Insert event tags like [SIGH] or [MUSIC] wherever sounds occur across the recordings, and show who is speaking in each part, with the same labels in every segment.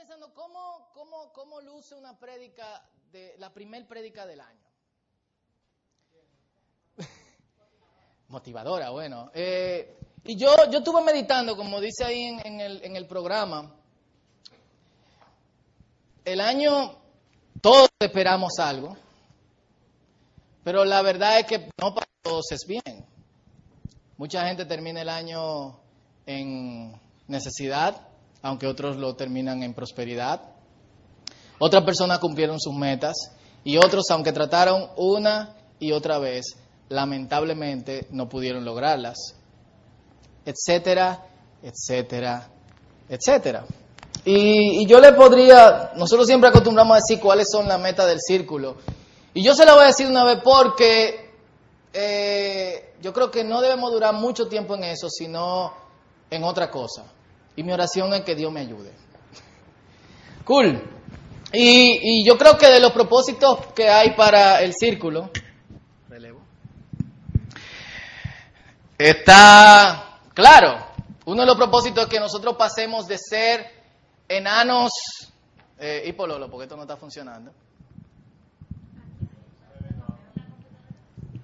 Speaker 1: pensando cómo, cómo, cómo luce una prédica de la primer prédica del año. [LAUGHS] Motivadora, bueno. Eh, y yo, yo estuve meditando, como dice ahí en, en, el, en el programa, el año, todos esperamos algo, pero la verdad es que no para todos es bien. Mucha gente termina el año en necesidad, aunque otros lo terminan en prosperidad. Otras personas cumplieron sus metas y otros, aunque trataron una y otra vez, lamentablemente no pudieron lograrlas, etcétera, etcétera, etcétera. Y, yo le podría, nosotros siempre acostumbramos a decir cuáles son las metas del círculo. Y yo se la voy a decir una vez porque eh, yo creo que no debemos durar mucho tiempo en eso, sino en otra cosa. Y mi oración es que Dios me ayude. Cool. Y, y yo creo que de los propósitos que hay para el círculo, relevo, está claro. Uno de los propósitos es que nosotros pasemos de ser enanos eh, y pololo, porque esto no está funcionando.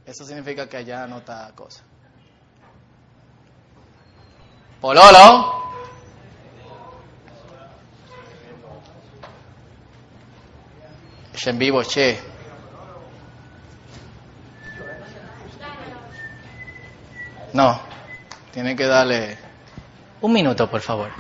Speaker 1: Eso significa que allá no está cosa. Pololo. En vivo, che. No, tiene que darle un minuto, por favor.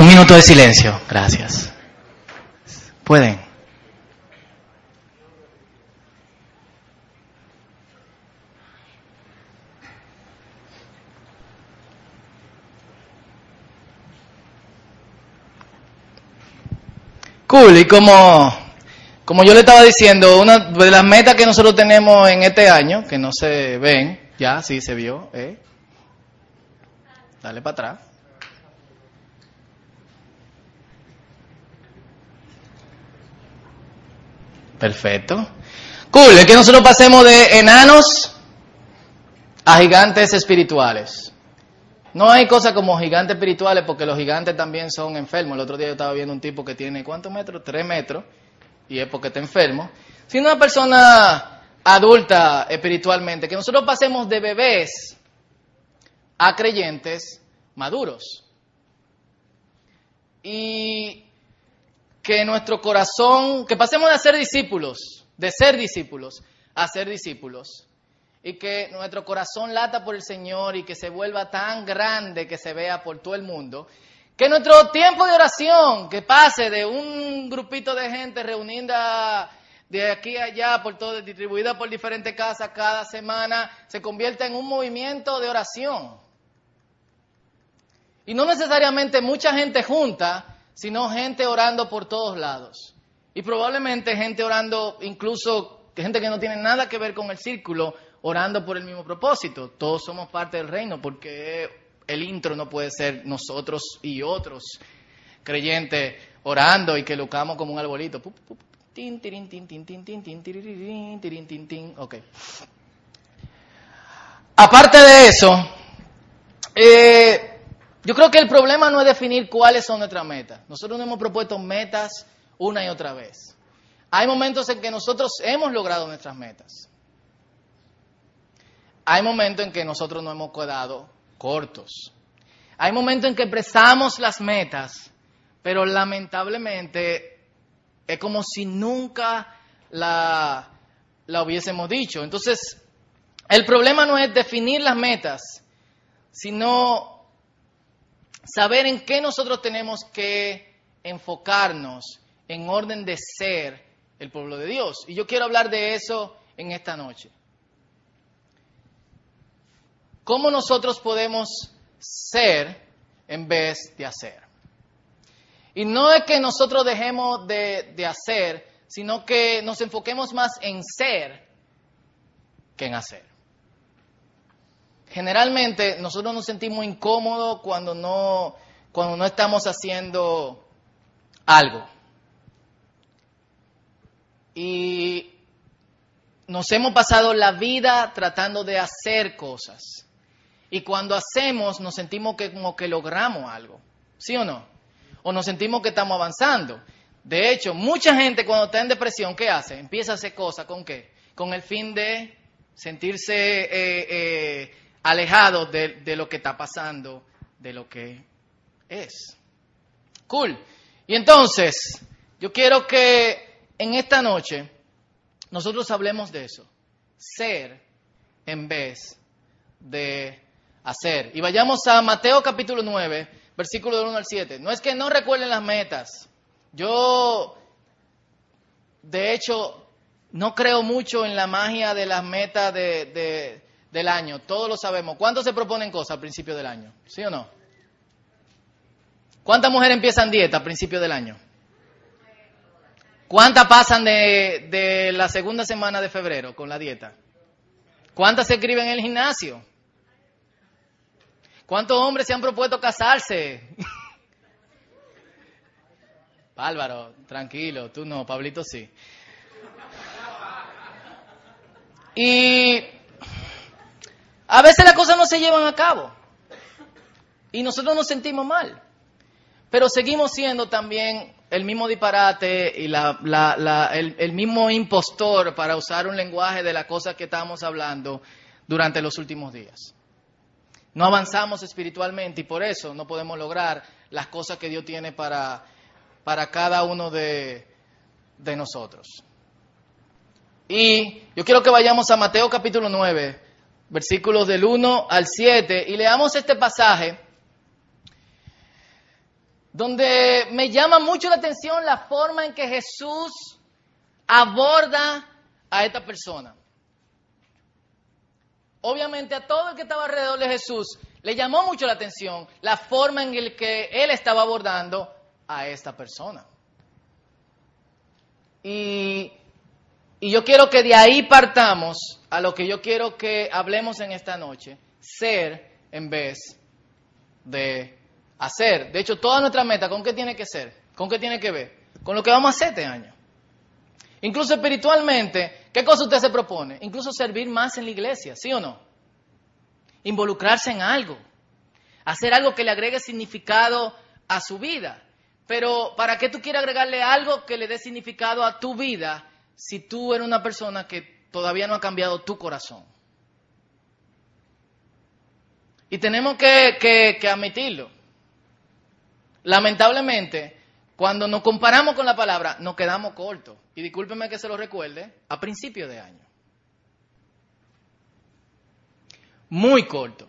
Speaker 1: Un minuto de silencio, gracias. ¿Pueden? Cool, y como, como yo le estaba diciendo, una de las metas que nosotros tenemos en este año, que no se ven, ya, sí se vio, ¿eh? Dale para atrás. Perfecto. Cool, es que nosotros pasemos de enanos a gigantes espirituales. No hay cosa como gigantes espirituales porque los gigantes también son enfermos. El otro día yo estaba viendo un tipo que tiene, ¿cuántos metros? Tres metros. Y es porque está enfermo. Sino una persona adulta espiritualmente. Que nosotros pasemos de bebés a creyentes maduros. Y que nuestro corazón, que pasemos de ser discípulos, de ser discípulos, a ser discípulos. Y que nuestro corazón lata por el Señor y que se vuelva tan grande que se vea por todo el mundo. Que nuestro tiempo de oración, que pase de un grupito de gente reunida de aquí a allá, por todo, distribuida por diferentes casas cada semana, se convierta en un movimiento de oración. Y no necesariamente mucha gente junta, sino gente orando por todos lados. Y probablemente gente orando, incluso gente que no tiene nada que ver con el círculo, orando por el mismo propósito. Todos somos parte del reino, porque el intro no puede ser nosotros y otros creyentes orando y que lo como un arbolito. Ok. Aparte de eso, eh, yo creo que el problema no es definir cuáles son nuestras metas. Nosotros nos hemos propuesto metas una y otra vez. Hay momentos en que nosotros hemos logrado nuestras metas. Hay momentos en que nosotros nos hemos quedado cortos. Hay momentos en que expresamos las metas, pero lamentablemente es como si nunca la, la hubiésemos dicho. Entonces, el problema no es definir las metas, sino saber en qué nosotros tenemos que enfocarnos en orden de ser el pueblo de Dios. Y yo quiero hablar de eso en esta noche. ¿Cómo nosotros podemos ser en vez de hacer? Y no es que nosotros dejemos de, hacer, sino que nos enfoquemos más en ser que en hacer. Generalmente nosotros nos sentimos incómodos cuando no, cuando no estamos haciendo algo. Y nos hemos pasado la vida tratando de hacer cosas. Y cuando hacemos nos sentimos que como que logramos algo. ¿Sí o no? O nos sentimos que estamos avanzando. De hecho, mucha gente cuando está en depresión, ¿qué hace? Empieza a hacer cosas con qué? Con el fin de sentirse eh, eh, alejado de, de lo que está pasando, de lo que es. Cool. Y entonces, yo quiero que en esta noche nosotros hablemos de eso. Ser en vez de hacer. Y vayamos a Mateo capítulo 9, versículo del 1 al 7. No es que no recuerden las metas. Yo, de hecho, no creo mucho en la magia de las metas de, del año. Todos lo sabemos. ¿Cuántos se proponen cosas al principio del año? ¿Sí o no? ¿Cuántas mujeres empiezan dieta al principio del año? ¿Cuántas pasan de, de, la segunda semana de febrero con la dieta? ¿Cuántas se escriben en el gimnasio? ¿Cuántos hombres se han propuesto casarse? [LAUGHS] Álvaro, tranquilo, tú no, Pablito sí. Y a veces las cosas no se llevan a cabo. Y nosotros nos sentimos mal. Pero seguimos siendo también el mismo disparate y la, la, la, el, mismo impostor, para usar un lenguaje de las cosas que estamos hablando durante los últimos días. No avanzamos espiritualmente y por eso no podemos lograr las cosas que Dios tiene para, para cada uno de, de nosotros. Y yo quiero que vayamos a Mateo capítulo 9, versículos del 1 al 7, y leamos este pasaje donde me llama mucho la atención la forma en que Jesús aborda a esta persona. Obviamente a todo el que estaba alrededor de Jesús le llamó mucho la atención la forma en la que él estaba abordando a esta persona. Y, y, yo quiero que de ahí partamos a lo que yo quiero que hablemos en esta noche, ser en vez de hacer. De hecho, toda nuestra meta, ¿con qué tiene que ser? ¿Con qué tiene que ver? Con lo que vamos a hacer este año. Incluso espiritualmente, ¿qué cosa usted se propone? Incluso servir más en la iglesia, ¿sí o no? Involucrarse en algo. Hacer algo que le agregue significado a su vida. Pero ¿para qué tú quieres agregarle algo que le dé significado a tu vida si tú eres una persona que todavía no ha cambiado tu corazón? Y tenemos que, admitirlo. Lamentablemente, cuando nos comparamos con la palabra, nos quedamos cortos. Y discúlpeme que se lo recuerde, a principio de año. Muy corto.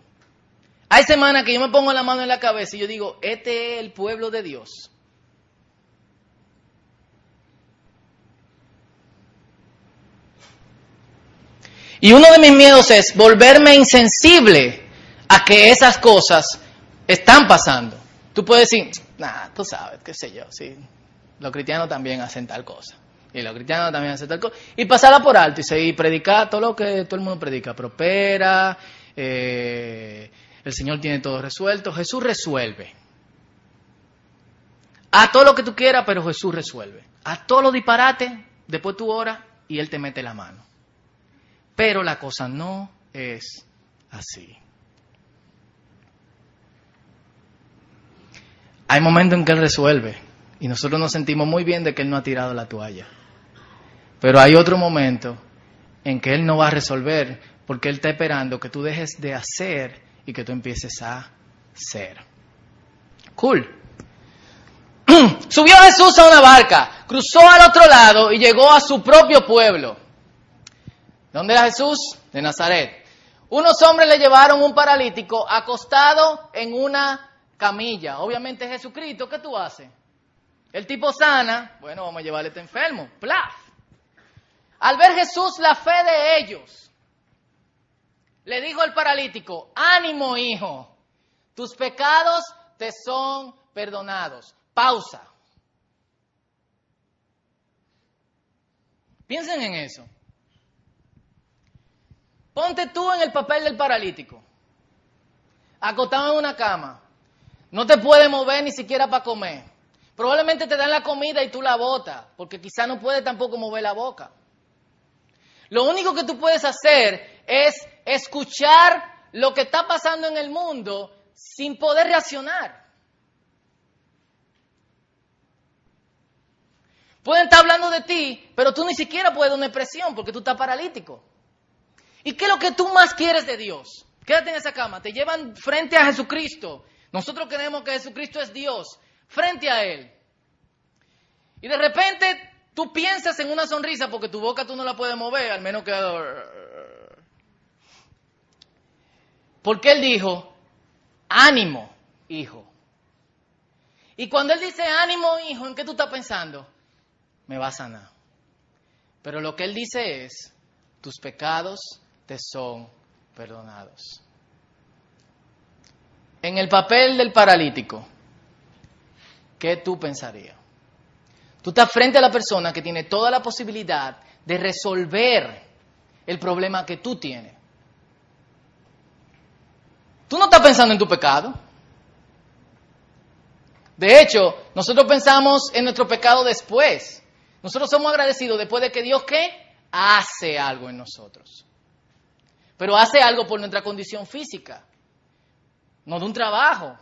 Speaker 1: Hay semanas que yo me pongo la mano en la cabeza y yo digo, este es el pueblo de Dios. Y uno de mis miedos es volverme insensible a que esas cosas están pasando. Tú puedes decir, nah, tú sabes, qué sé yo, sí. Los cristianos también hacen tal cosa. Y los cristianos también hacen tal cosa. Y pasarla por alto y seguir predicar todo lo que todo el mundo predica. Prospera, eh, el Señor tiene todo resuelto. Jesús resuelve. A todo lo que tú quieras, pero Jesús resuelve. A todo lo disparate, después tú oras y Él te mete la mano. Pero la cosa no es así. Hay momentos en que Él resuelve y nosotros nos sentimos muy bien de que Él no ha tirado la toalla. Pero hay otro momento en que Él no va a resolver porque Él está esperando que tú dejes de hacer y que tú empieces a ser. Cool. [CLEARS THROAT] Subió Jesús a una barca, cruzó al otro lado y llegó a su propio pueblo. ¿Dónde era Jesús? De Nazaret. Unos hombres le llevaron un paralítico acostado en una camilla. Obviamente Jesucristo, ¿qué tú haces? El tipo sana, bueno, vamos a llevarle a este enfermo. ¡Plaf! Al ver Jesús la fe de ellos, le dijo al paralítico, ánimo hijo, tus pecados te son perdonados. Pausa. Piensen en eso. Ponte tú en el papel del paralítico, acostado en una cama, no te puedes mover ni siquiera para comer. Probablemente te dan la comida y tú la botas, porque quizá no puedes tampoco mover la boca. Lo único que tú puedes hacer es escuchar lo que está pasando en el mundo sin poder reaccionar. Pueden estar hablando de ti, pero tú ni siquiera puedes dar una expresión porque tú estás paralítico. ¿Y qué es lo que tú más quieres de Dios? Quédate en esa cama, te llevan frente a Jesucristo. Nosotros creemos que Jesucristo es Dios, frente a Él. Y de repente tú piensas en una sonrisa porque tu boca tú no la puedes mover, al menos que... Porque Él dijo, ánimo, hijo. Y cuando Él dice ánimo, hijo, ¿en qué tú estás pensando? Me va a sanar. Pero lo que Él dice es, tus pecados te son perdonados. En el papel del paralítico, ¿qué tú pensarías? Tú estás frente a la persona que tiene toda la posibilidad de resolver el problema que tú tienes. Tú no estás pensando en tu pecado. De hecho, nosotros pensamos en nuestro pecado después. Nosotros somos agradecidos después de que Dios qué? Hace algo en nosotros. Pero hace algo por nuestra condición física. No de un trabajo.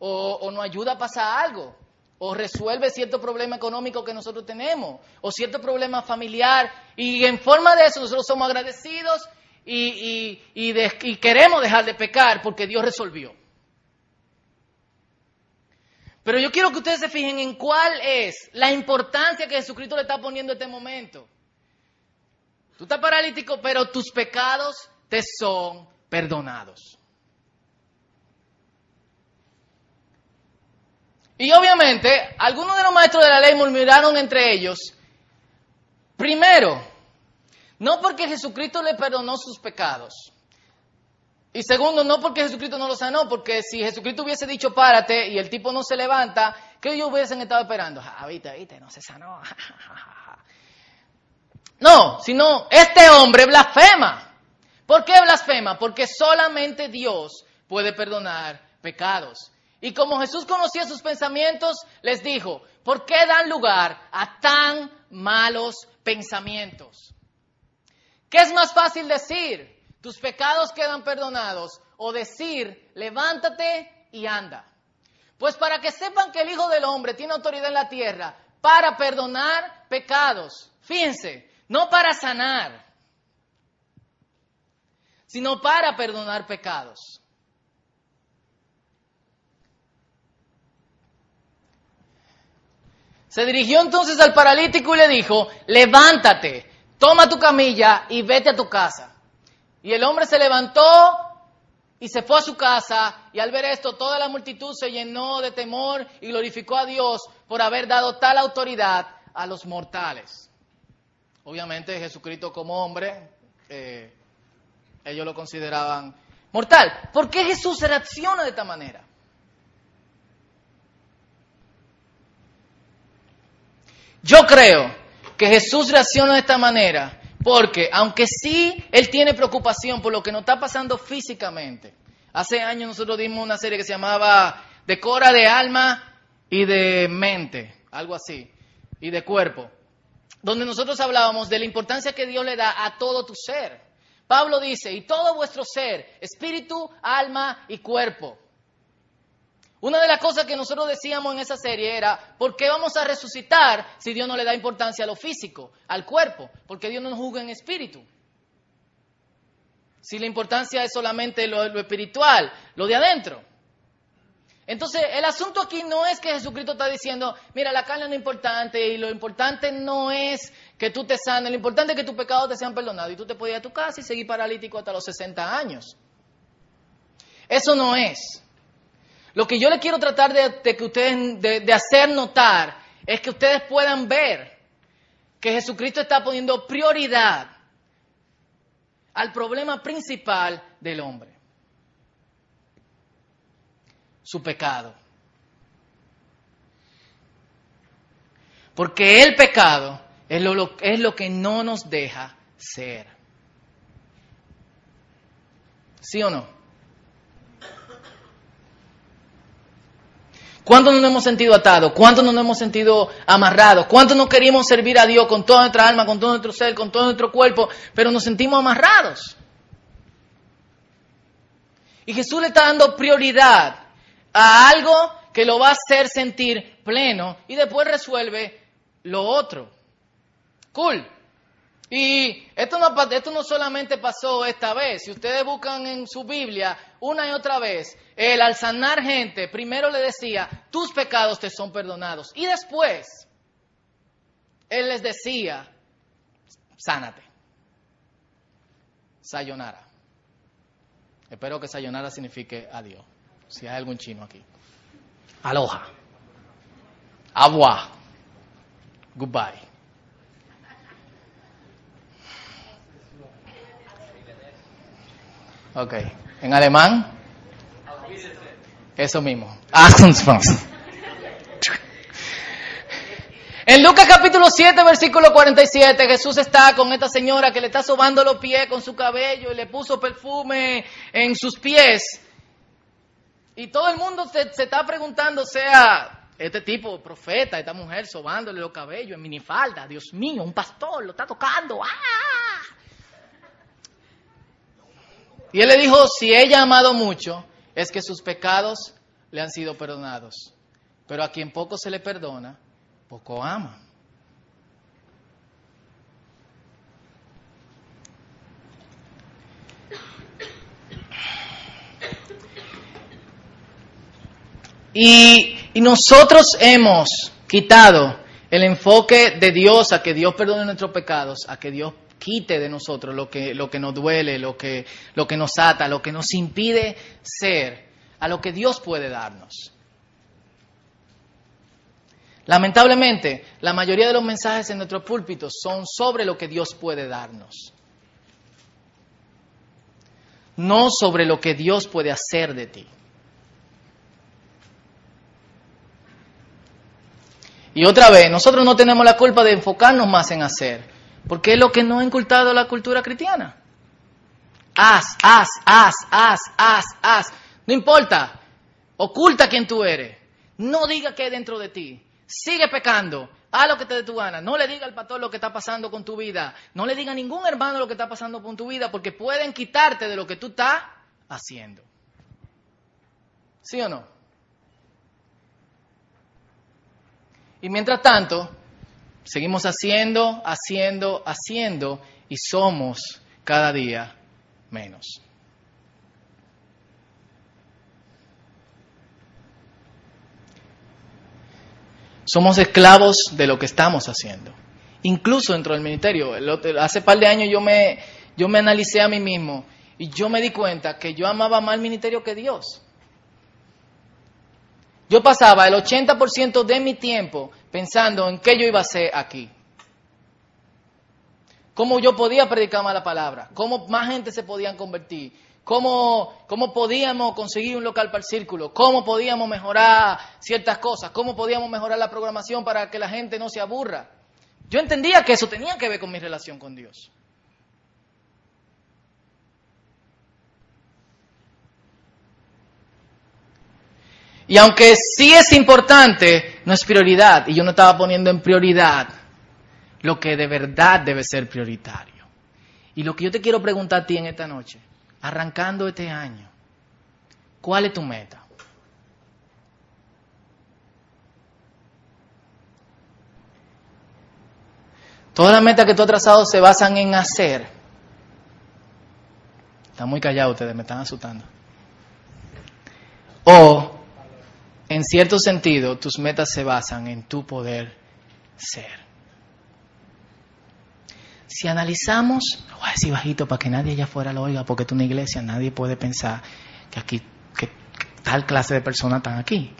Speaker 1: O, o nos ayuda a pasar algo o resuelve cierto problema económico que nosotros tenemos, o cierto problema familiar, y en forma de eso nosotros somos agradecidos y, y, queremos dejar de pecar porque Dios resolvió. Pero yo quiero que ustedes se fijen en cuál es la importancia que Jesucristo le está poniendo en este momento. Tú estás paralítico, pero tus pecados te son perdonados. Y obviamente, algunos de los maestros de la ley murmuraron entre ellos, primero, no porque Jesucristo le perdonó sus pecados. Y segundo, no porque Jesucristo no lo sanó, porque si Jesucristo hubiese dicho párate y el tipo no se levanta, ¿qué ellos hubiesen estado esperando? Ah, viste, viste, no se sanó. [LAUGHS] no, sino este hombre blasfema. ¿Por qué blasfema? Porque solamente Dios puede perdonar pecados. Y como Jesús conocía sus pensamientos, les dijo, ¿por qué dan lugar a tan malos pensamientos? ¿Qué es más fácil decir? Tus pecados quedan perdonados o decir, levántate y anda. Pues para que sepan que el Hijo del Hombre tiene autoridad en la tierra para perdonar pecados. Fíjense, no para sanar, sino para perdonar pecados. Se dirigió entonces al paralítico y le dijo, levántate, toma tu camilla y vete a tu casa. Y el hombre se levantó y se fue a su casa y al ver esto toda la multitud se llenó de temor y glorificó a Dios por haber dado tal autoridad a los mortales. Obviamente Jesucristo como hombre, eh, ellos lo consideraban mortal. ¿Por qué Jesús reacciona de esta manera? Yo creo que Jesús reacciona de esta manera porque aunque sí Él tiene preocupación por lo que nos está pasando físicamente, hace años nosotros dimos una serie que se llamaba Decora de alma y de mente, algo así, y de cuerpo, donde nosotros hablábamos de la importancia que Dios le da a todo tu ser. Pablo dice, y todo vuestro ser, espíritu, alma y cuerpo. Una de las cosas que nosotros decíamos en esa serie era, ¿por qué vamos a resucitar si Dios no le da importancia a lo físico, al cuerpo? Porque Dios no nos juzga en espíritu. Si la importancia es solamente lo, espiritual, lo de adentro. Entonces, el asunto aquí no es que Jesucristo está diciendo, mira, la carne no es importante y lo importante no es que tú te sanes, lo importante es que tus pecados te sean perdonados y tú te puedes ir a tu casa y seguir paralítico hasta los 60 años. Eso no es. Lo que yo le quiero tratar de, que ustedes, de, hacer notar es que ustedes puedan ver que Jesucristo está poniendo prioridad al problema principal del hombre, su pecado. Porque el pecado es lo, que no nos deja ser. ¿Sí o no? ¿Cuánto nos hemos sentido atados? ¿Cuánto nos hemos sentido amarrados? ¿Cuánto no queríamos servir a Dios con toda nuestra alma, con todo nuestro ser, con todo nuestro cuerpo, pero nos sentimos amarrados? Y Jesús le está dando prioridad a algo que lo va a hacer sentir pleno y después resuelve lo otro. Cool. Y esto no, esto no solamente pasó esta vez. Si ustedes buscan en su Biblia una y otra vez, él al sanar gente, primero le decía, tus pecados te son perdonados. Y después, él les decía, sánate. Sayonara. Espero que sayonara signifique adiós. Si hay algún chino aquí. Aloha. Agua. Goodbye. Ok. En alemán. Eso mismo. En Lucas capítulo 7, versículo 47, Jesús está con esta señora que le está sobando los pies con su cabello y le puso perfume en sus pies. Y todo el mundo se, está preguntando, sea, este tipo, profeta, esta mujer sobándole los cabellos en minifalda, Dios mío, un pastor lo está tocando. ¡Ah! Y él le dijo, si ella ha amado mucho, es que sus pecados le han sido perdonados. Pero a quien poco se le perdona, poco ama. Y, nosotros hemos quitado el enfoque de Dios a que Dios perdone nuestros pecados, a que Dios quite de nosotros lo que, lo que nos duele, lo que, lo que nos ata, lo que nos impide ser a lo que Dios puede darnos. Lamentablemente, la mayoría de los mensajes en nuestros púlpitos son sobre lo que Dios puede darnos, no sobre lo que Dios puede hacer de ti. Y otra vez, nosotros no tenemos la culpa de enfocarnos más en hacer, porque es lo que no ha incultado la cultura cristiana. Haz, haz, haz, haz, haz, haz. No importa. Oculta quién tú eres. No diga qué hay dentro de ti. Sigue pecando. Haz lo que te dé tu gana. No le diga al pastor lo que está pasando con tu vida. No le diga a ningún hermano lo que está pasando con tu vida porque pueden quitarte de lo que tú estás haciendo. ¿Sí o no? Y mientras tanto, Seguimos haciendo, haciendo, haciendo y somos cada día menos. Somos esclavos de lo que estamos haciendo. Incluso dentro del ministerio. Hace par de años yo me, yo me analicé a mí mismo y yo me di cuenta que yo amaba más el ministerio que Dios. Yo pasaba el 80% de mi tiempo pensando en qué yo iba a hacer aquí. Cómo yo podía predicar más la palabra, cómo más gente se podían convertir, cómo, cómo podíamos conseguir un local para el círculo, cómo podíamos mejorar ciertas cosas, cómo podíamos mejorar la programación para que la gente no se aburra. Yo entendía que eso tenía que ver con mi relación con Dios. Y aunque sí es importante, no es prioridad. Y yo no estaba poniendo en prioridad lo que de verdad debe ser prioritario. Y lo que yo te quiero preguntar a ti en esta noche, arrancando este año, ¿cuál es tu meta? Todas las metas que tú has trazado se basan en hacer. Están muy callados ustedes, me están asustando. O en cierto sentido, tus metas se basan en tu poder ser. Si analizamos, lo voy a decir bajito para que nadie allá afuera lo oiga, porque tú una iglesia, nadie puede pensar que aquí, que, tal clase de personas están aquí.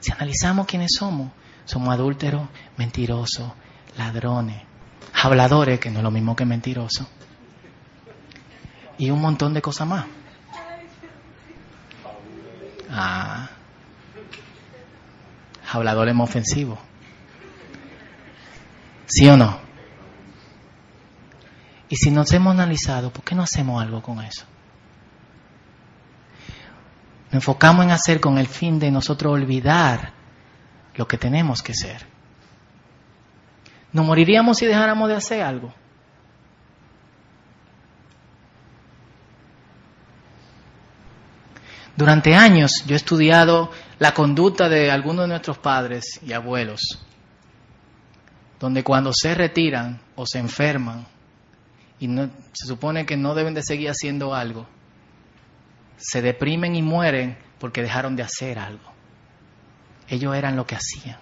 Speaker 1: Si analizamos quiénes somos, somos adúlteros, mentirosos, ladrones, habladores, que no es lo mismo que mentirosos, y un montón de cosas más. Ah, habladores ofensivo. ¿Sí o no? Y si nos hemos analizado, ¿por qué no hacemos algo con eso? Nos enfocamos en hacer con el fin de nosotros olvidar lo que tenemos que ser. ¿Nos moriríamos si dejáramos de hacer algo? Durante años yo he estudiado la conducta de algunos de nuestros padres y abuelos, donde cuando se retiran o se enferman y se supone que no deben de seguir haciendo algo, se deprimen y mueren porque dejaron de hacer algo. Ellos eran lo que hacían.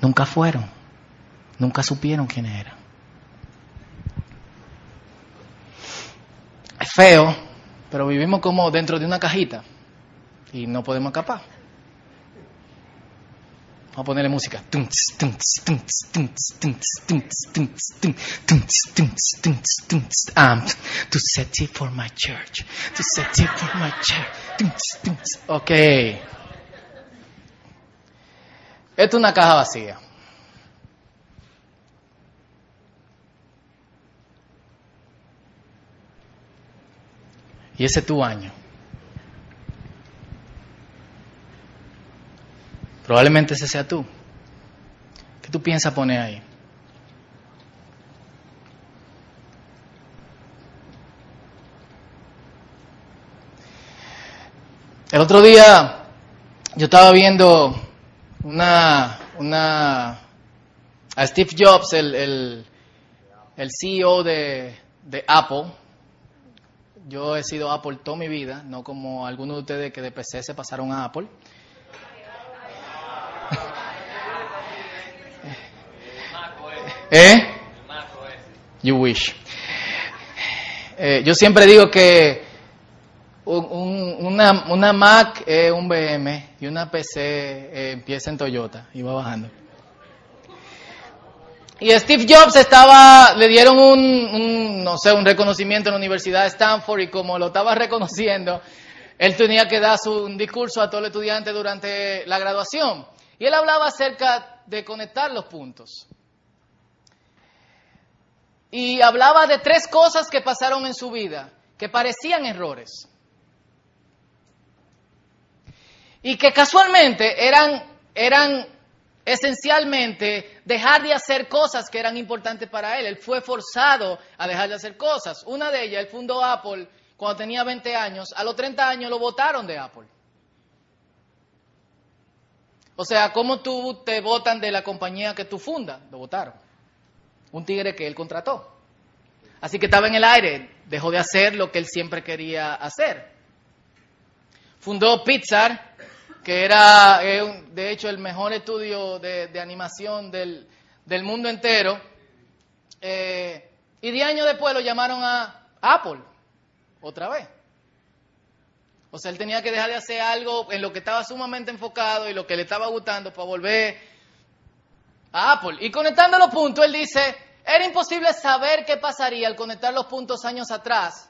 Speaker 1: Nunca fueron, nunca supieron quiénes eran. Es feo, pero vivimos como dentro de una cajita y no podemos escapar. Vamos a ponerle música. to set it for my church. To set it for my church. Ok. Esto es una caja vacía. Y ese es tu año. Probablemente ese sea tú. ¿Qué tú piensas poner ahí? El otro día yo estaba viendo una, una a Steve Jobs, el, el, el CEO de, de Apple, yo he sido Apple toda mi vida, no como algunos de ustedes que de PC se pasaron a Apple. ¿Eh? You wish. Eh, yo siempre digo que una, una, Mac es un BM y una PC eh, empieza en Toyota y va bajando. Y Steve Jobs estaba, le dieron un, no sé, un reconocimiento en la Universidad de Stanford y como lo estaba [LAUGHS] reconociendo, él tenía que dar su, un discurso a todos los estudiantes durante la graduación. Y él hablaba acerca de conectar los puntos. Y hablaba de tres cosas que pasaron en su vida, que parecían errores. Y que casualmente eran, eran esencialmente dejar de hacer cosas que eran importantes para él. Él fue forzado a dejar de hacer cosas. Una de ellas, él fundó Apple cuando tenía 20 años. A los 30 años lo votaron de Apple. O sea, ¿cómo tú te votan de la compañía que tú fundas? Lo votaron. Un tigre que él contrató. Así que estaba en el aire, dejó de hacer lo que él siempre quería hacer. Fundó Pixar, que era de hecho el mejor estudio de, animación del, mundo entero. Eh, y diez años después lo llamaron a Apple, otra vez. O sea, él tenía que dejar de hacer algo en lo que estaba sumamente enfocado y lo que le estaba gustando para volver a Apple. Y conectando los puntos, él dice, era imposible saber qué pasaría al conectar los puntos años atrás.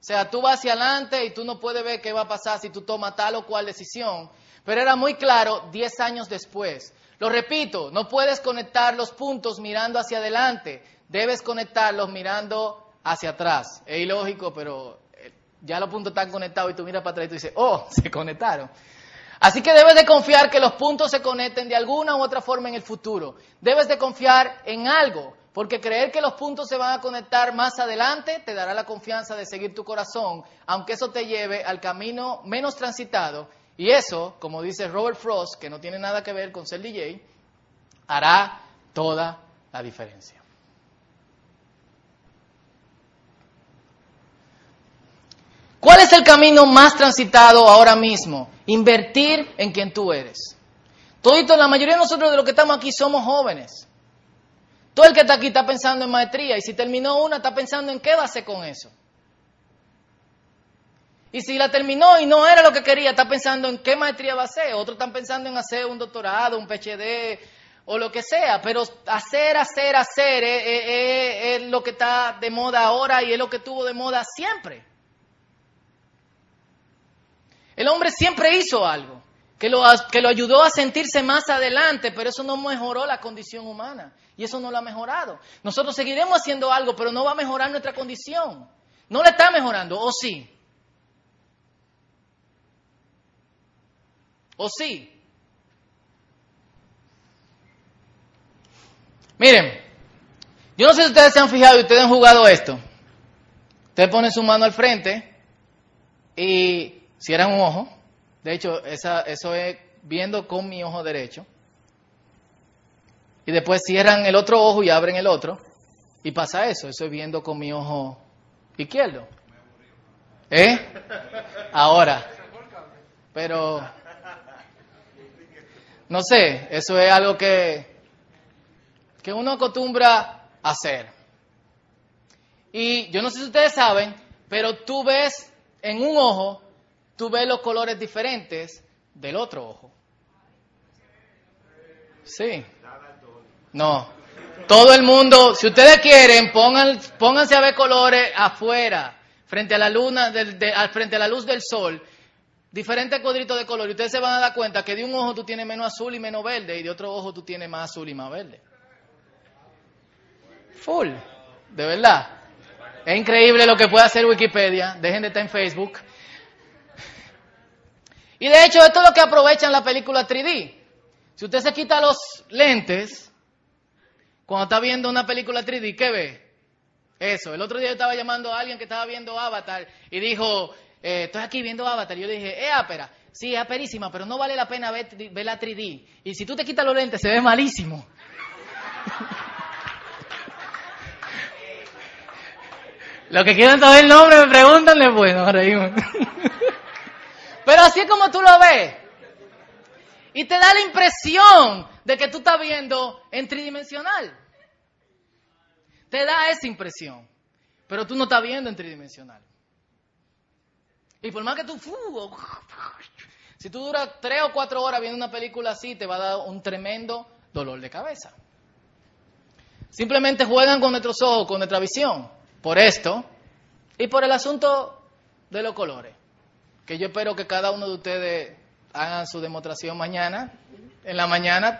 Speaker 1: O sea, tú vas hacia adelante y tú no puedes ver qué va a pasar si tú tomas tal o cual decisión. Pero era muy claro diez años después. Lo repito, no puedes conectar los puntos mirando hacia adelante, debes conectarlos mirando hacia atrás. Es ilógico, pero eh, ya los puntos están conectados y tú miras para atrás y tú dices, oh, [LAUGHS] se conectaron. Así que debes de confiar que los puntos se conecten de alguna u otra forma en el futuro. Debes de confiar en algo, porque creer que los puntos se van a conectar más adelante te dará la confianza de seguir tu corazón, aunque eso te lleve al camino menos transitado y eso, como dice Robert Frost, que no tiene nada que ver con ser DJ, hará toda la diferencia. ¿Cuál es el camino más transitado ahora mismo? Invertir en quien tú eres. Todito, la mayoría de nosotros de los que estamos aquí somos jóvenes. Todo el que está aquí está pensando en maestría y si terminó una está pensando en qué va a hacer con eso. Y si la terminó y no era lo que quería, está pensando en qué maestría va a hacer. Otros están pensando en hacer un doctorado, un PhD o lo que sea. Pero hacer, hacer, hacer es, lo que está de moda ahora y es lo que tuvo de moda siempre. El hombre siempre hizo algo. que lo, que lo ayudó a sentirse más adelante, pero eso no mejoró la condición humana. Y eso no lo ha mejorado. Nosotros seguiremos haciendo algo, pero no va a mejorar nuestra condición. No la está mejorando, ¿o sí? ¿O sí? Miren, yo no sé si ustedes se han fijado y ustedes han jugado esto. Ustedes ponen su mano al frente y cierran un ojo. De hecho, esa, eso es viendo con mi ojo derecho. Y después cierran el otro ojo y abren el otro. Y pasa eso, eso es viendo con mi ojo izquierdo. ¿Eh? Ahora. Pero, no sé, eso es algo que, que uno acostumbra a hacer. Y yo no sé si ustedes saben, pero tú ves en un ojo, tú ves los colores diferentes del otro ojo. Sí. No. Todo el mundo, si ustedes quieren, pongan, pónganse a ver colores afuera, frente a la luna, del, frente a la luz del sol, diferentes cuadritos de color. Y ustedes se van a dar cuenta que de un ojo tú tienes menos azul y menos verde, y de otro ojo tú tienes más azul y más verde. Full. De verdad. Es increíble lo que puede hacer Wikipedia. Dejen de estar en Facebook. Y de hecho, esto es lo que aprovechan la película 3D. Si usted se quita los lentes, cuando está viendo una película 3D, ¿qué ve? Eso. El otro día yo estaba llamando a alguien que estaba viendo Avatar y dijo, eh, estoy aquí viendo Avatar. Yo dije, es ápera. Sí, es aperísima, pero no vale la pena ver, la 3D. Y si tú te quitas los lentes, se ve malísimo. [LAUGHS] Lo que quieran saber el nombre me preguntan después, nos reímos. [LAUGHS] Pero así es como tú lo ves. Y te da la impresión de que tú estás viendo en tridimensional. Te da esa impresión. Pero tú no estás viendo en tridimensional. Y por más que tú... [LAUGHS] Si tú duras tres o cuatro horas viendo una película así, te va a dar un tremendo dolor de cabeza. Simplemente juegan con nuestros ojos, con nuestra visión por esto y por el asunto de los colores. Que yo espero que cada uno de ustedes hagan su demostración mañana. En la mañana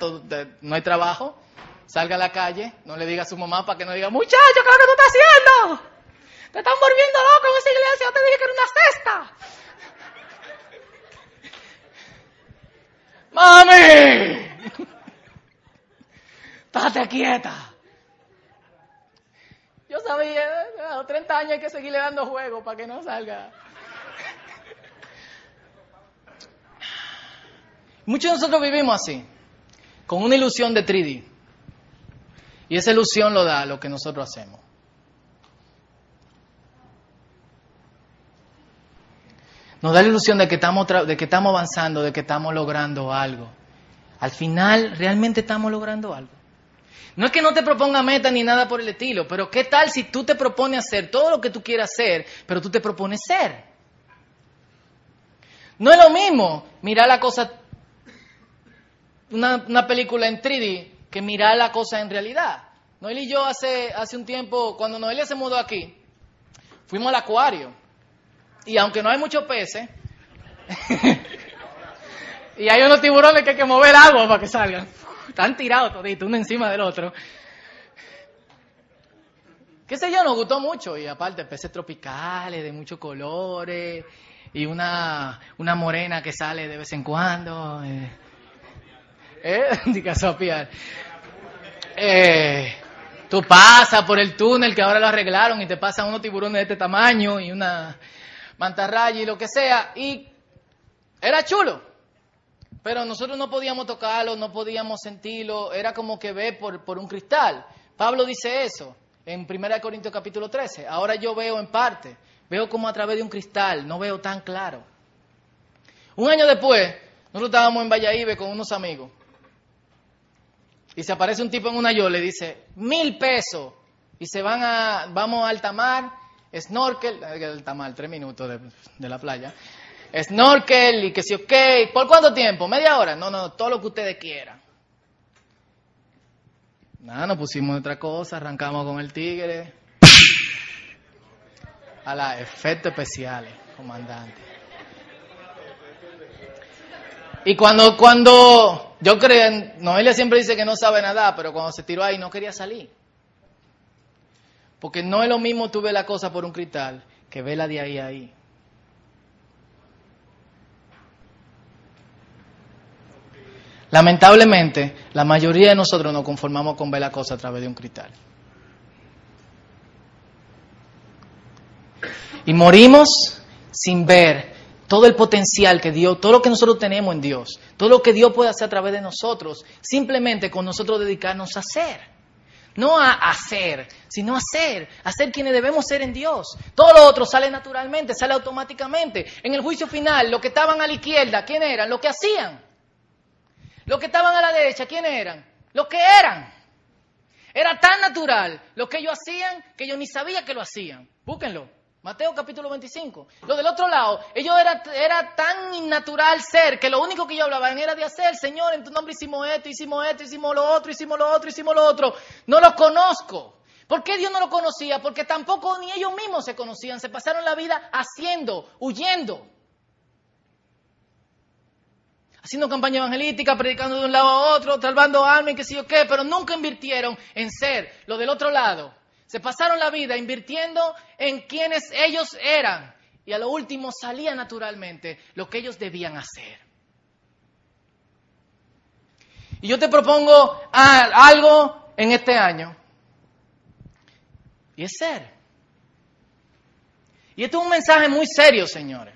Speaker 1: no hay trabajo. Salga a la calle, no le diga a su mamá para que no diga, muchacho, ¿qué es lo que tú estás haciendo? Te están volviendo loco en esa iglesia, yo te dije que era una cesta. ¡Mami! ¡Estate quieta! Yo sabía, a los 30 años hay que seguirle dando juego para que no salga. Muchos de nosotros vivimos así, con una ilusión de 3D. Y esa ilusión lo da lo que nosotros hacemos. Nos da la ilusión de que, estamos de que estamos avanzando, de que estamos logrando algo. Al final, ¿realmente estamos logrando algo? No es que no te proponga meta ni nada por el estilo, pero ¿qué tal si tú te propones hacer todo lo que tú quieras hacer, pero tú te propones ser? No es lo mismo mirar la cosa, una, película en 3D, que mirar la cosa en realidad. Noelia y yo hace, hace un tiempo, cuando Noelia se mudó aquí, fuimos al acuario. Y aunque no hay muchos peces, [LAUGHS] y hay unos tiburones que hay que mover agua para que salgan están tirados toditos, uno encima del otro. Qué sé yo, nos gustó mucho. Y aparte, peces tropicales de muchos colores. Y una, una morena que sale de vez en cuando. Eh, ¿Eh? [LAUGHS] Eh, tú pasas por el túnel que ahora lo arreglaron y te pasan unos tiburones de este tamaño y una mantarraya y lo que sea. Y era chulo. Pero nosotros no podíamos tocarlo, no podíamos sentirlo, era como que ve por, un cristal. Pablo dice eso en 1 Corintios capítulo 13. Ahora yo veo en parte, veo como a través de un cristal, no veo tan claro. Un año después, nosotros estábamos en Valladolid con unos amigos. Y se aparece un tipo en una yo, le dice, mil pesos. Y se van a, vamos al tamar, snorkel, el tamar, tres minutos de, de la playa snorkel y que si ok. ¿Por cuánto tiempo? ¿Media hora? No, no, todo lo que ustedes quieran. Nada, nos pusimos otra cosa, arrancamos con el tigre. A la efectos especiales, comandante. Y cuando, cuando, yo creo, Noelia siempre dice que no sabe nada, pero cuando se tiró ahí no quería salir. Porque no es lo mismo tú ves la cosa por un cristal que verla de ahí a ahí. Lamentablemente, la mayoría de nosotros nos conformamos con ver la cosa a través de un cristal. Y morimos sin ver todo el potencial que Dios, todo lo que nosotros tenemos en Dios, todo lo que Dios puede hacer a través de nosotros, simplemente con nosotros dedicarnos a hacer. No a hacer, sino a ser, a ser quienes debemos ser en Dios. Todo lo otro sale naturalmente, sale automáticamente. En el juicio final, los que estaban a la izquierda, ¿quién eran? Los que hacían. Los que estaban a la derecha, ¿quién eran? Los que eran. Era tan natural lo que ellos hacían que yo ni sabía que lo hacían. Búsquenlo. Mateo capítulo 25. Lo del otro lado, ellos era, era tan innatural ser que lo único que ellos hablaban era de hacer, Señor, en tu nombre hicimos esto, hicimos esto, hicimos lo otro, hicimos lo otro, hicimos lo otro. No los conozco. ¿Por qué Dios no lo conocía? Porque tampoco ni ellos mismos se conocían. Se pasaron la vida haciendo, huyendo. Haciendo campaña evangelística, predicando de un lado a otro, salvando almas y qué sé yo qué, pero nunca invirtieron en ser lo del otro lado se pasaron la vida invirtiendo en quienes ellos eran y a lo último salía naturalmente lo que ellos debían hacer. Y yo te propongo algo en este año. Y es ser. Y esto es un mensaje muy serio, señores.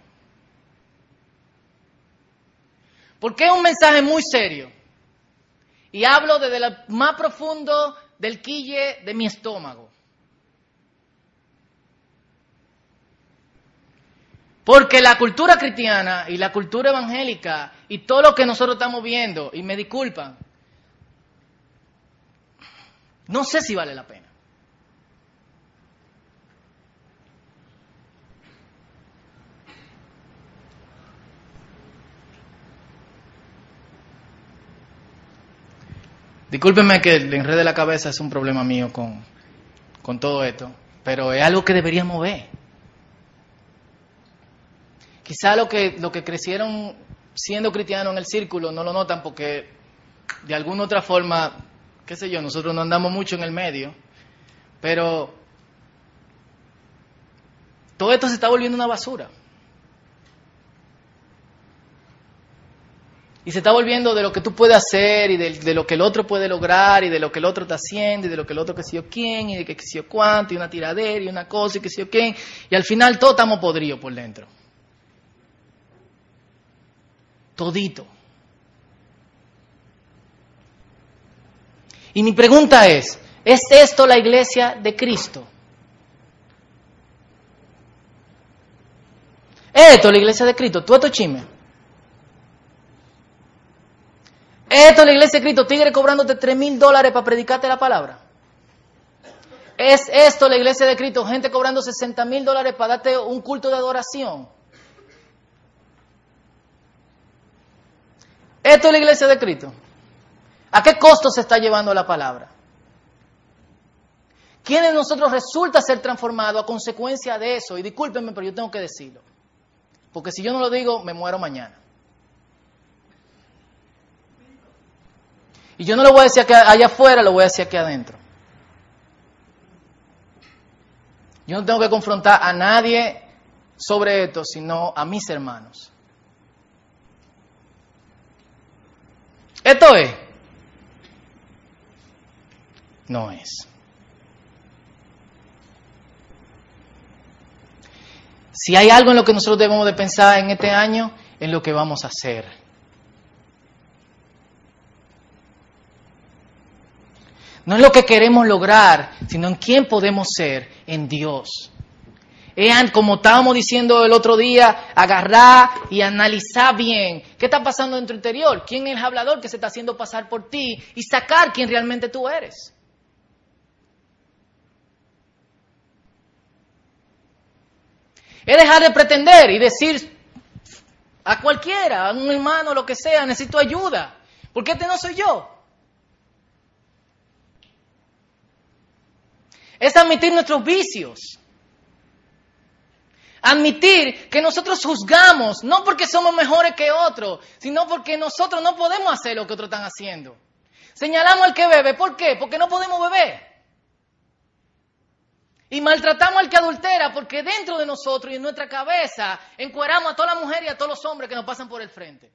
Speaker 1: ¿Por qué es un mensaje muy serio? Y hablo desde lo más profundo del quille de mi estómago. Porque la cultura cristiana y la cultura evangélica y todo lo que nosotros estamos viendo, y me disculpan, no sé si vale la pena. Discúlpenme que el enredo de la cabeza es un problema mío con, con todo esto, pero es algo que deberíamos ver. Quizá lo que, lo que crecieron siendo cristianos en el círculo no lo notan porque de alguna otra forma, qué sé yo, nosotros no andamos mucho en el medio, pero todo esto se está volviendo una basura. Y se está volviendo de lo que tú puedes hacer y de, lo que el otro puede lograr y de lo que el otro está haciendo y de lo que el otro que sé yo quién y de que sé yo cuánto y una tiradera y una cosa y que sé yo quién. Y al final todos estamos podridos por dentro. Todito. Y mi pregunta es, ¿es esto la iglesia de Cristo? Esto es la iglesia de Cristo, tú esto chisme. Esto es la iglesia de Cristo, tigre cobrándote tres mil dólares para predicarte la palabra. Es esto la iglesia de Cristo, gente cobrando 60 mil dólares para darte un culto de adoración. Esto es la iglesia de Cristo. ¿A qué costo se está llevando la palabra? ¿Quién de nosotros resulta ser transformado a consecuencia de eso? Y discúlpenme, pero yo tengo que decirlo. Porque si yo no lo digo, me muero mañana. Y yo no lo voy a decir allá afuera, lo voy a decir aquí adentro. Yo no tengo que confrontar a nadie sobre esto, sino a mis hermanos. Esto es. No es. Si hay algo en lo que nosotros debemos de pensar en este año, en lo que vamos a hacer. No es lo que queremos lograr, sino en quién podemos ser en Dios como estábamos diciendo el otro día, agarrar y analizar bien. Qué está pasando en tu interior, quién es el hablador que se está haciendo pasar por ti y sacar quién realmente tú eres. Es dejar de pretender y decir a cualquiera, a un hermano, lo que sea, necesito ayuda, porque este no soy yo. Es admitir nuestros vicios Admitir que nosotros juzgamos, no porque somos mejores que otros, sino porque nosotros no podemos hacer lo que otros están haciendo. Señalamos al que bebe, ¿por qué? Porque no podemos beber. Y maltratamos al que adultera porque dentro de nosotros y en nuestra cabeza encueramos a todas las mujeres y a todos los hombres que nos pasan por el frente.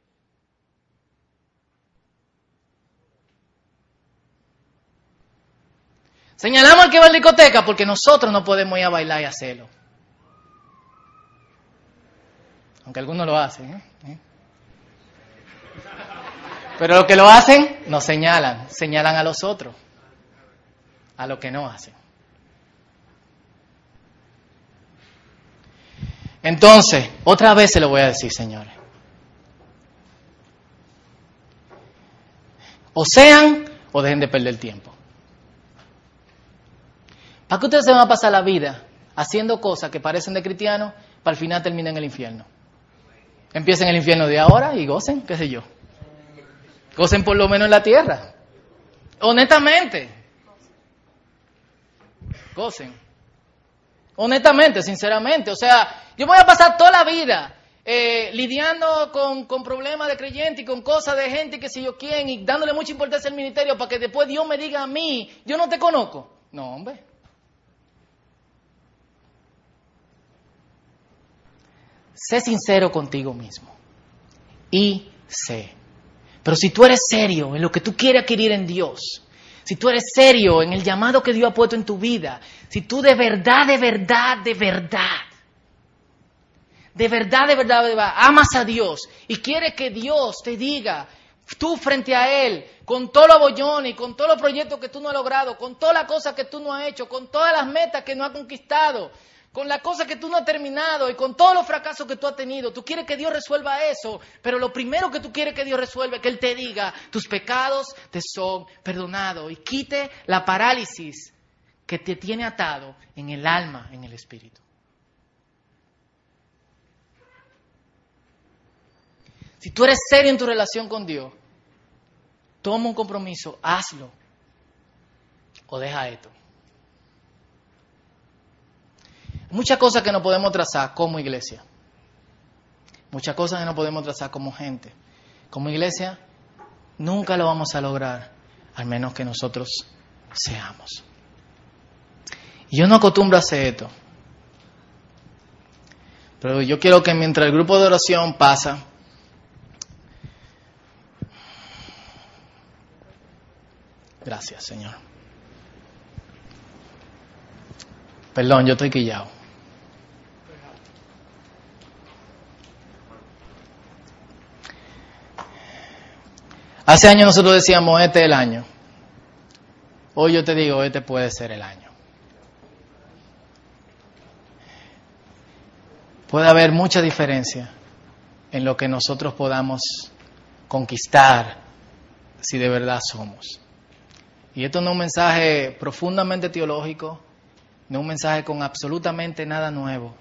Speaker 1: Señalamos al que va a la discoteca porque nosotros no podemos ir a bailar y hacerlo. Aunque algunos lo hacen. ¿eh? ¿Eh? Pero los que lo hacen, nos señalan. Señalan a los otros. A lo que no hacen. Entonces, otra vez se lo voy a decir, señores. O sean o dejen de perder tiempo. ¿Para qué ustedes se van a pasar la vida haciendo cosas que parecen de cristianos para al final terminen en el infierno? Empiecen el infierno de ahora y gocen, qué sé yo. Gocen por lo menos en la tierra. Honestamente. Gocen. Honestamente, sinceramente. O sea, yo voy a pasar toda la vida eh, lidiando con, con, problemas de creyente y con cosas de gente que si yo quién y dándole mucha importancia al ministerio para que después Dios me diga a mí, yo no te conozco. No, hombre. Sé sincero contigo mismo. Y sé. Pero si tú eres serio en lo que tú quieres adquirir en Dios, si tú eres serio en el llamado que Dios ha puesto en tu vida, si tú de verdad, de verdad, de verdad, de verdad, de verdad, amas a Dios y quieres que Dios te diga, tú frente a Él, con todo lo bollón y con todos los proyectos que tú no has logrado, con todas las cosas que tú no has hecho, con todas las metas que no has conquistado, con la cosa que tú no has terminado y con todos los fracasos que tú has tenido. Tú quieres que Dios resuelva eso, pero lo primero que tú quieres que Dios resuelva es que Él te diga, tus pecados te son perdonados y quite la parálisis que te tiene atado en el alma, en el espíritu. Si tú eres serio en tu relación con Dios, toma un compromiso, hazlo o deja esto. Muchas cosas que no podemos trazar como iglesia. Muchas cosas que no podemos trazar como gente. Como iglesia, nunca lo vamos a lograr, al menos que nosotros seamos. Y yo no acostumbro a hacer esto. Pero yo quiero que mientras el grupo de oración pasa, gracias Señor. Perdón, yo estoy quillado. Hace años nosotros decíamos, este es el año. Hoy yo te digo, este puede ser el año. Puede haber mucha diferencia en lo que nosotros podamos conquistar si de verdad somos. Y esto no es un mensaje profundamente teológico, no un mensaje con absolutamente nada nuevo,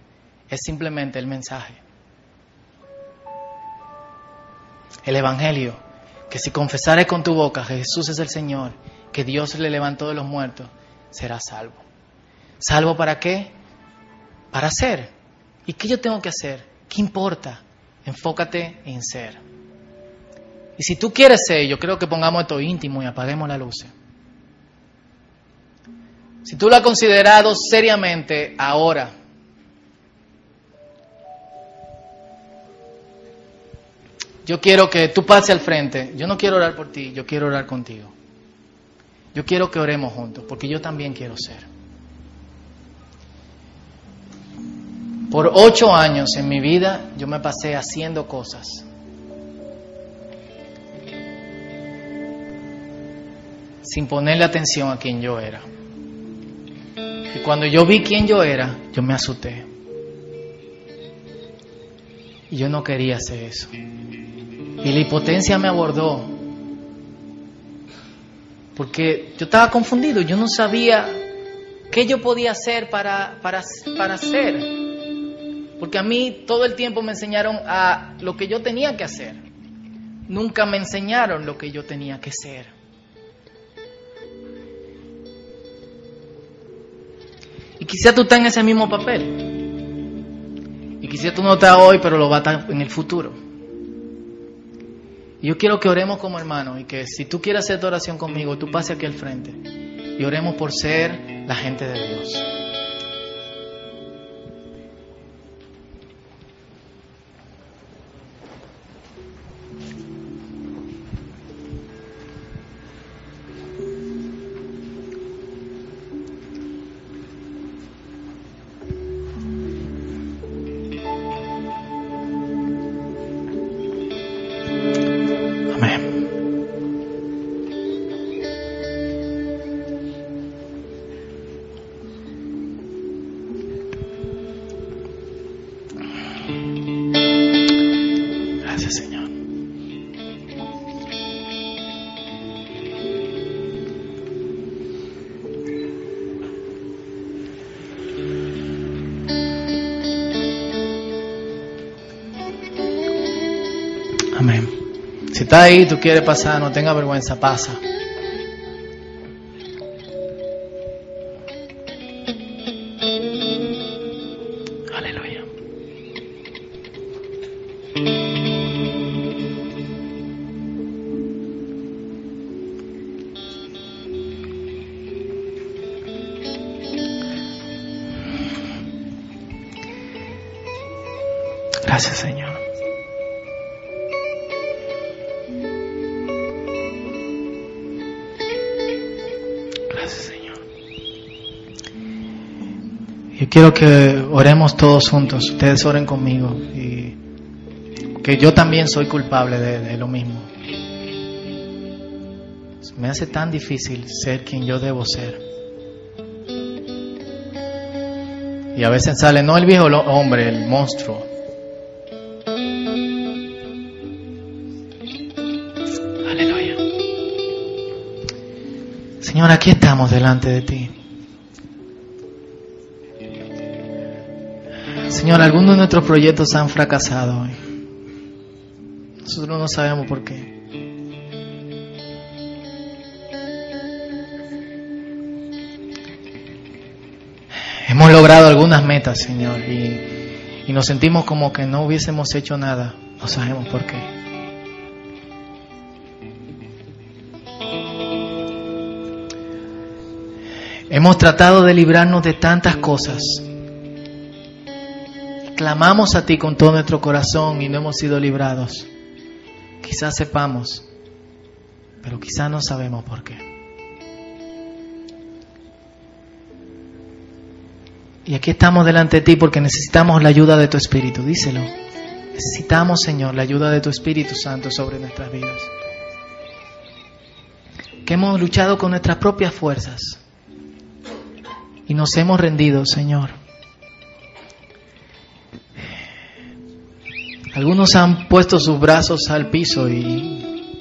Speaker 1: es simplemente el mensaje. El Evangelio, que si confesares con tu boca que Jesús es el Señor, que Dios le levantó de los muertos, serás salvo. ¿Salvo para qué? Para ser. ¿Y qué yo tengo que hacer? ¿Qué importa? Enfócate en ser. Y si tú quieres ser, yo creo que pongamos esto íntimo y apaguemos la luz. Si tú lo has considerado seriamente ahora, yo quiero que tú pases al frente. Yo no quiero orar por ti, yo quiero orar contigo. Yo quiero que oremos juntos, porque yo también quiero ser. Por ocho años en mi vida yo me pasé haciendo cosas. Sin ponerle atención a quien yo era. Y cuando yo vi quién yo era, yo me asusté. Y yo no quería hacer eso. Y la impotencia me abordó. Porque yo estaba confundido, yo no sabía qué yo podía hacer para, para, para hacer. Porque a mí todo el tiempo me enseñaron a lo que yo tenía que hacer. Nunca me enseñaron lo que yo tenía que ser. Y quizá tú estás en ese mismo papel. Y quizás tú no estás hoy, pero lo vas a estar en el futuro. Y yo quiero que oremos como hermanos y que si tú quieres hacer tu oración conmigo, tú pase aquí al frente y oremos por ser la gente de Dios. Ahí, tú quieres pasar, no tenga vergüenza, pasa. Aleluya. Gracias, Señor. Quiero que oremos todos juntos. Ustedes oren conmigo. Y que yo también soy culpable de, lo mismo. Me hace tan difícil ser quien yo debo ser. Y a veces sale no el viejo hombre, el monstruo. Aleluya. Señor, aquí estamos delante de ti. Señor, algunos de nuestros proyectos han fracasado. Nosotros no sabemos por qué. Hemos logrado algunas metas, Señor, y, y nos sentimos como que no hubiésemos hecho nada. No sabemos por qué. Hemos tratado de librarnos de tantas cosas clamamos a ti con todo nuestro corazón y no hemos sido librados. Quizás sepamos, pero quizás no sabemos por qué. Y aquí estamos delante de ti porque necesitamos la ayuda de tu Espíritu, díselo. Necesitamos, Señor, la ayuda de tu Espíritu Santo sobre nuestras vidas. Que hemos luchado con nuestras propias fuerzas y nos hemos rendido, Señor. Algunos han puesto sus brazos al piso y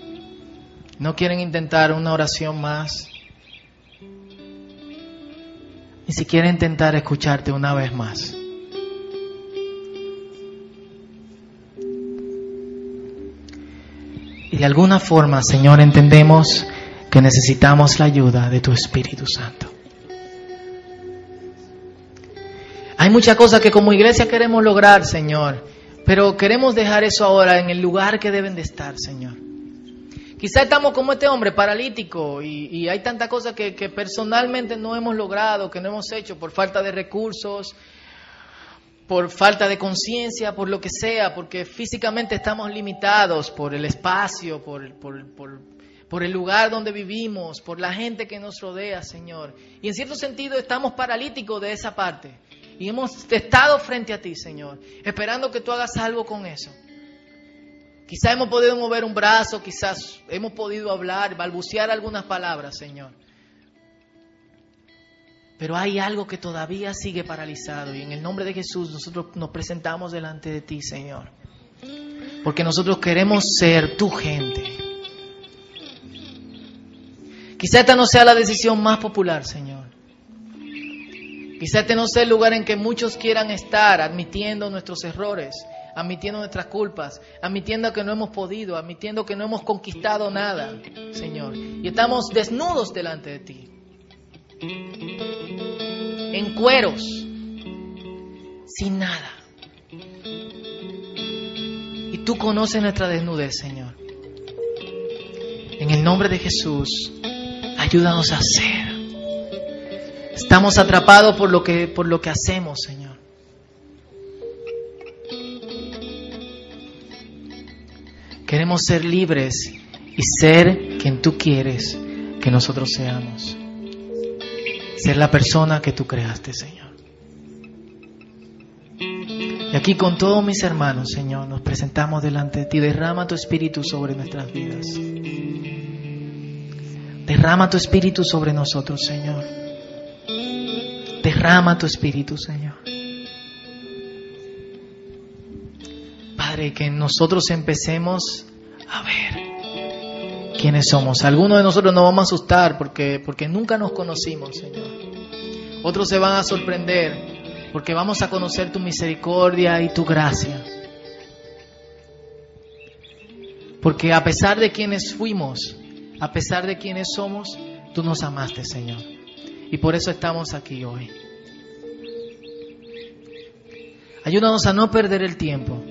Speaker 1: no quieren intentar una oración más. Ni siquiera intentar escucharte una vez más. Y de alguna forma, Señor, entendemos que necesitamos la ayuda de tu Espíritu Santo. Hay muchas cosas que como iglesia queremos lograr, Señor. Pero queremos dejar eso ahora en el lugar que deben de estar, Señor. Quizá estamos como este hombre paralítico y, hay tantas cosas que, que, personalmente no hemos logrado, que no hemos hecho por falta de recursos, por falta de conciencia, por lo que sea, porque físicamente estamos limitados por el espacio, por, por, por, por el lugar donde vivimos, por la gente que nos rodea, Señor. Y en cierto sentido estamos paralíticos de esa parte. Y hemos estado frente a ti, Señor, esperando que tú hagas algo con eso. Quizás hemos podido mover un brazo, quizás hemos podido hablar, balbucear algunas palabras, Señor. Pero hay algo que todavía sigue paralizado y en el nombre de Jesús nosotros nos presentamos delante de ti, Señor. Porque nosotros queremos ser tu gente. Quizá esta no sea la decisión más popular, Señor. Quizá este no sea el lugar en que muchos quieran estar, admitiendo nuestros errores, admitiendo nuestras culpas, admitiendo que no hemos podido, admitiendo que no hemos conquistado nada, Señor. Y estamos desnudos delante de ti, en cueros, sin nada. tú conoces nuestra desnudez, Señor. En el nombre de Jesús, ayúdanos a hacer. Estamos atrapados por lo que, por lo que hacemos, Señor. Queremos ser libres y ser quien tú quieres que nosotros seamos. Ser la persona que tú creaste, Señor. Y aquí con todos mis hermanos, Señor, nos presentamos delante de ti. Derrama tu espíritu sobre nuestras vidas. Derrama tu espíritu sobre nosotros, Señor. Derrama tu espíritu, Señor. Padre, que nosotros empecemos a ver quiénes somos. Algunos de nosotros nos vamos a asustar porque, porque nunca nos conocimos, Señor. Otros se van a sorprender porque vamos a conocer tu misericordia y tu gracia. Porque a pesar de quienes fuimos, a pesar de quienes somos, tú nos amaste, Señor. Y por eso estamos aquí hoy. Ayúdanos a no perder el tiempo,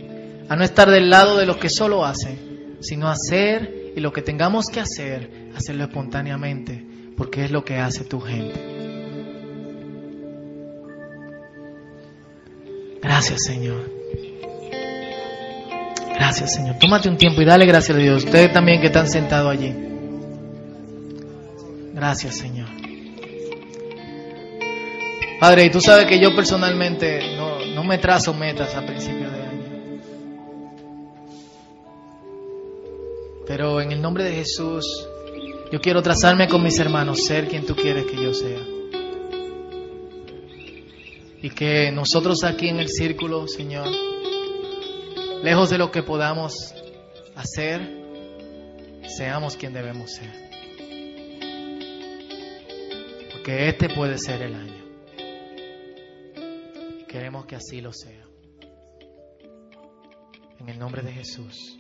Speaker 1: a no estar del lado de los que solo hacen, sino hacer y lo que tengamos que hacer, hacerlo espontáneamente, porque es lo que hace tu gente. Gracias, Señor. Gracias, Señor. Tómate un tiempo y dale gracias a Dios. Ustedes también que están sentados allí. Gracias, Señor. Padre, y tú sabes que yo personalmente no, no me trazo metas a principio de año. Pero en el nombre de Jesús, yo quiero trazarme con mis hermanos, ser quien tú quieres que yo sea. Y que nosotros aquí en el círculo, Señor, lejos de lo que podamos hacer, seamos quien debemos ser. Porque este puede ser el año. Queremos que así lo sea. En el nombre de Jesús.